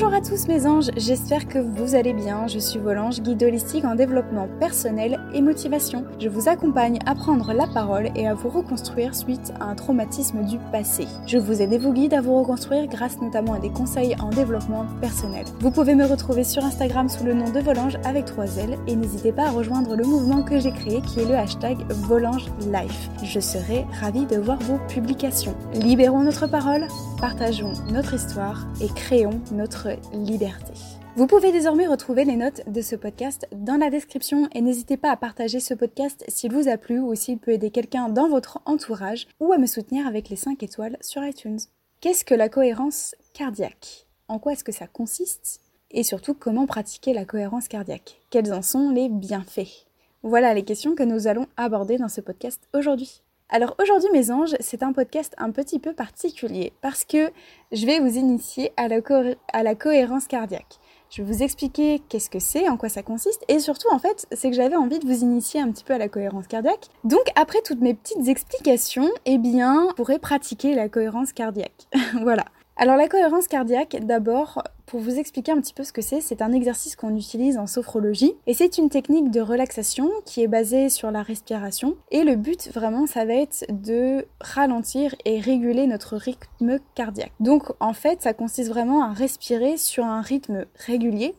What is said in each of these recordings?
Bonjour à tous mes anges, j'espère que vous allez bien. Je suis Volange, guide holistique en développement personnel et motivation. Je vous accompagne à prendre la parole et à vous reconstruire suite à un traumatisme du passé. Je vous aide et vous guide à vous reconstruire grâce notamment à des conseils en développement personnel. Vous pouvez me retrouver sur Instagram sous le nom de Volange avec trois L et n'hésitez pas à rejoindre le mouvement que j'ai créé qui est le hashtag Volange Life. Je serai ravie de voir vos publications. Libérons notre parole, partageons notre histoire et créons notre liberté. Vous pouvez désormais retrouver les notes de ce podcast dans la description et n'hésitez pas à partager ce podcast s'il vous a plu ou s'il peut aider quelqu'un dans votre entourage ou à me soutenir avec les 5 étoiles sur iTunes. Qu'est-ce que la cohérence cardiaque? En quoi est-ce que ça consiste? Et surtout, comment pratiquer la cohérence cardiaque? Quels en sont les bienfaits? Voilà les questions que nous allons aborder dans ce podcast aujourd'hui. Alors aujourd'hui mes anges, c'est un podcast un petit peu particulier parce que je vais vous initier à la, cohérence cardiaque. Je vais vous expliquer qu'est-ce que c'est, en quoi ça consiste, et surtout en fait, c'est que j'avais envie de vous initier un petit peu à la cohérence cardiaque. Donc après toutes mes petites explications, eh bien, vous pourrez pratiquer la cohérence cardiaque. voilà. Alors la cohérence cardiaque, d'abord, pour vous expliquer un petit peu ce que c'est, c'est un exercice qu'on utilise en sophrologie et c'est une technique de relaxation qui est basée sur la respiration et le but vraiment ça va être de ralentir et réguler notre rythme cardiaque. Donc en fait ça consiste vraiment à respirer sur un rythme régulier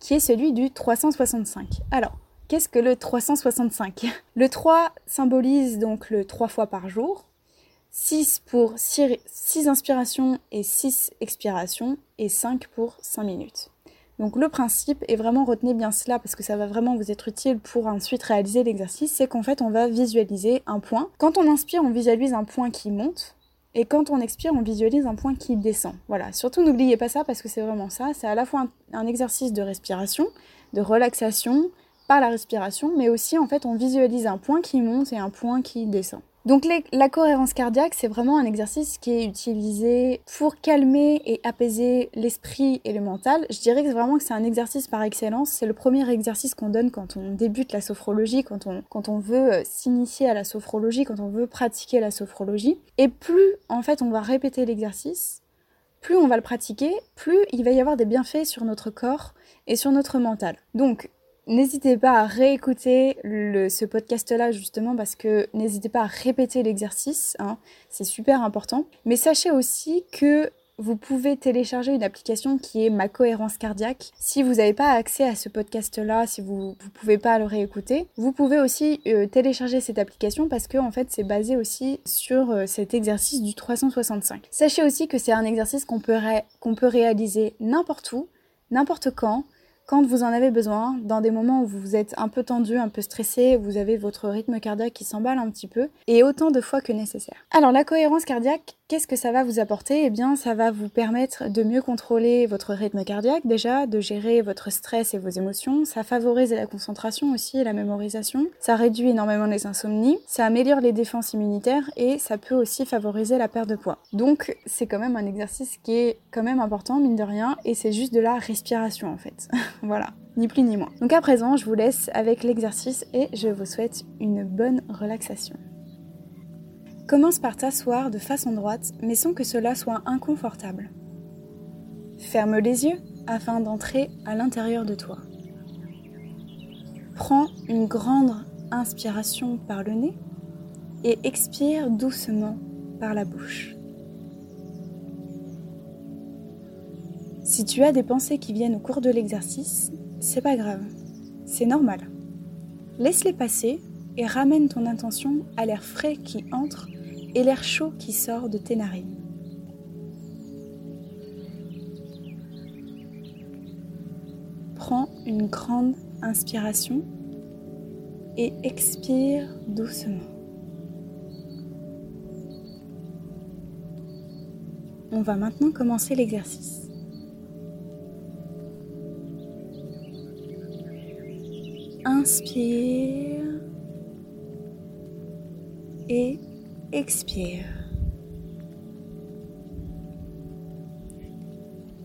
qui est celui du 365. Alors Qu'est-ce que le 365 Le 3 symbolise donc le 3 fois par jour, 6 pour 6, inspirations et 6 expirations et 5 pour 5 minutes. Donc le principe, et vraiment retenez bien cela parce que ça va vraiment vous être utile pour ensuite réaliser l'exercice, c'est qu'en fait on va visualiser un point. Quand on inspire, on visualise un point qui monte. Et quand on expire, on visualise un point qui descend. Voilà, surtout n'oubliez pas ça parce que c'est vraiment ça. C'est à la fois un exercice de respiration, de relaxation par la respiration, mais aussi en fait on visualise un point qui monte et un point qui descend. Donc la cohérence cardiaque, c'est vraiment un exercice qui est utilisé pour calmer et apaiser l'esprit et le mental. Je dirais vraiment que c'est un exercice par excellence. C'est le premier exercice qu'on donne quand on débute la sophrologie, quand on, quand on veut euh, s'initier à la sophrologie, quand on veut pratiquer la sophrologie. Et plus en fait on va répéter l'exercice, plus on va le pratiquer, plus il va y avoir des bienfaits sur notre corps et sur notre mental. N'hésitez pas à réécouter ce podcast-là justement parce que n'hésitez pas à répéter l'exercice, hein, c'est super important. Mais sachez aussi que vous pouvez télécharger une application qui est Ma cohérence cardiaque. Si vous n'avez pas accès à ce podcast-là, si vous ne pouvez pas le réécouter, vous pouvez aussi euh, télécharger cette application parce que en fait c'est basé aussi sur euh, cet exercice du 365. Sachez aussi que c'est un exercice qu'on peut, qu'on peut réaliser n'importe où, n'importe quand, quand vous en avez besoin, dans des moments où vous êtes un peu tendu, un peu stressé, vous avez votre rythme cardiaque qui s'emballe un petit peu, et autant de fois que nécessaire. Alors la cohérence cardiaque, Qu'est-ce que ça va vous apporter? Eh bien, ça va vous permettre de mieux contrôler votre rythme cardiaque déjà, de gérer votre stress et vos émotions. Ça favorise la concentration aussi et la mémorisation. Ça réduit énormément les insomnies. Ça améliore les défenses immunitaires et ça peut aussi favoriser la perte de poids. Donc, c'est quand même un exercice qui est quand même important, mine de rien, et c'est juste de la respiration en fait. voilà ni plus ni moins. Donc à présent, je vous laisse avec l'exercice et je vous souhaite une bonne relaxation. Commence par t'asseoir de façon droite, mais sans que cela soit inconfortable. Ferme les yeux afin d'entrer à l'intérieur de toi. Prends une grande inspiration par le nez et expire doucement par la bouche. Si tu as des pensées qui viennent au cours de l'exercice, c'est pas grave, c'est normal. Laisse-les passer et ramène ton intention à l'air frais qui entre et l'air chaud qui sort de tes narines. Prends une grande inspiration et expire doucement. On va maintenant commencer l'exercice. Inspire et expire.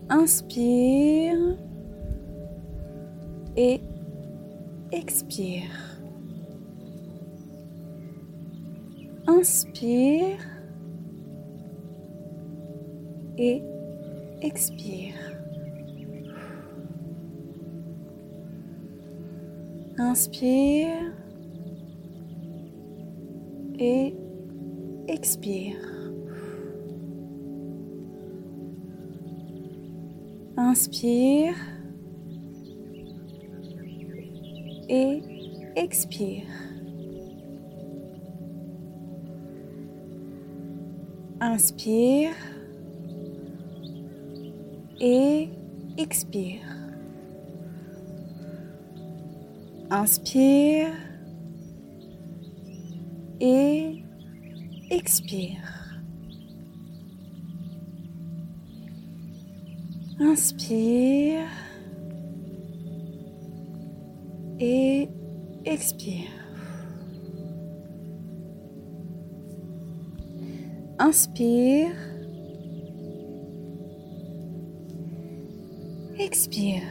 Inspire et expire. Inspire et expire. Inspire et expire. Inspire et expire. Inspire et expire. Inspire et expire. Inspire et expire. Inspire. Expire.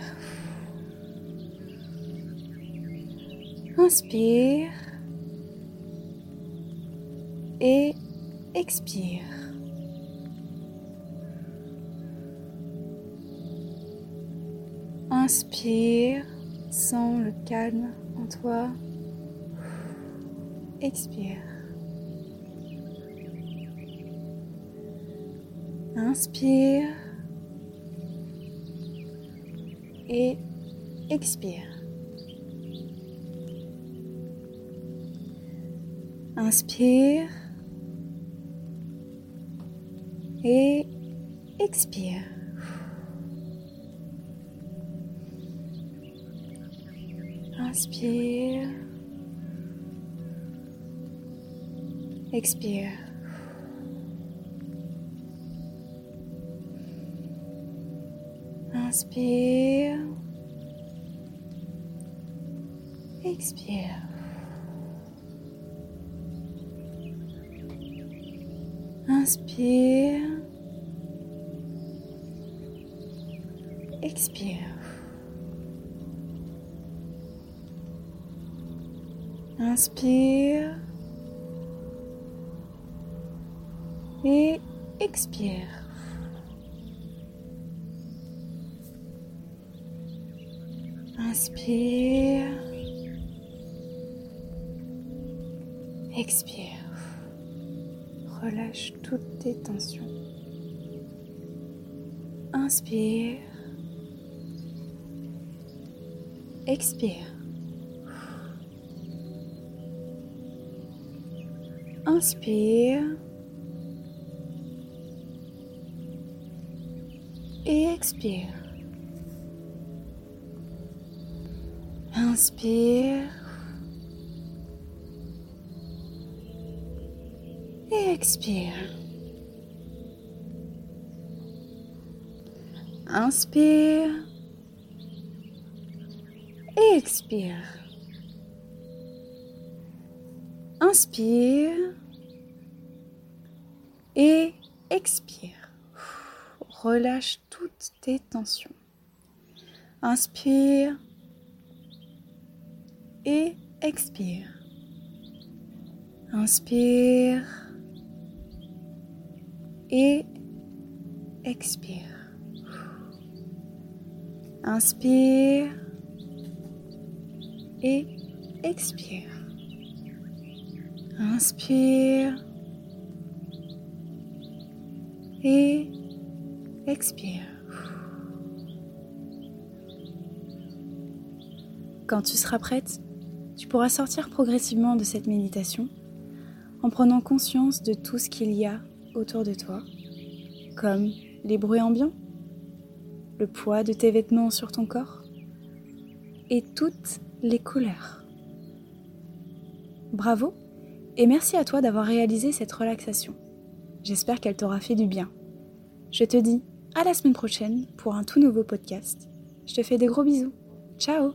Inspire. Et expire. Inspire, sens le calme en toi. Expire. Inspire et expire. Inspire et expire. Inspire. Expire. Inspire. Expire. Inspire. Expire. Inspire. Et expire. Inspire. Expire. Relâche toutes tes tensions. Inspire. Expire. Inspire. Et expire. Inspire. Expire. Inspire. Et expire. Inspire. Et expire. Relâche toutes tes tensions. Inspire et expire. Inspire et expire. Inspire et expire. Inspire et expire. Quand tu seras prête, tu pourras sortir progressivement de cette méditation en prenant conscience de tout ce qu'il y a autour de toi, comme les bruits ambiants, le poids de tes vêtements sur ton corps et toutes les couleurs. Bravo et merci à toi d'avoir réalisé cette relaxation. J'espère qu'elle t'aura fait du bien. Je te dis à la semaine prochaine pour un tout nouveau podcast. Je te fais des gros bisous. Ciao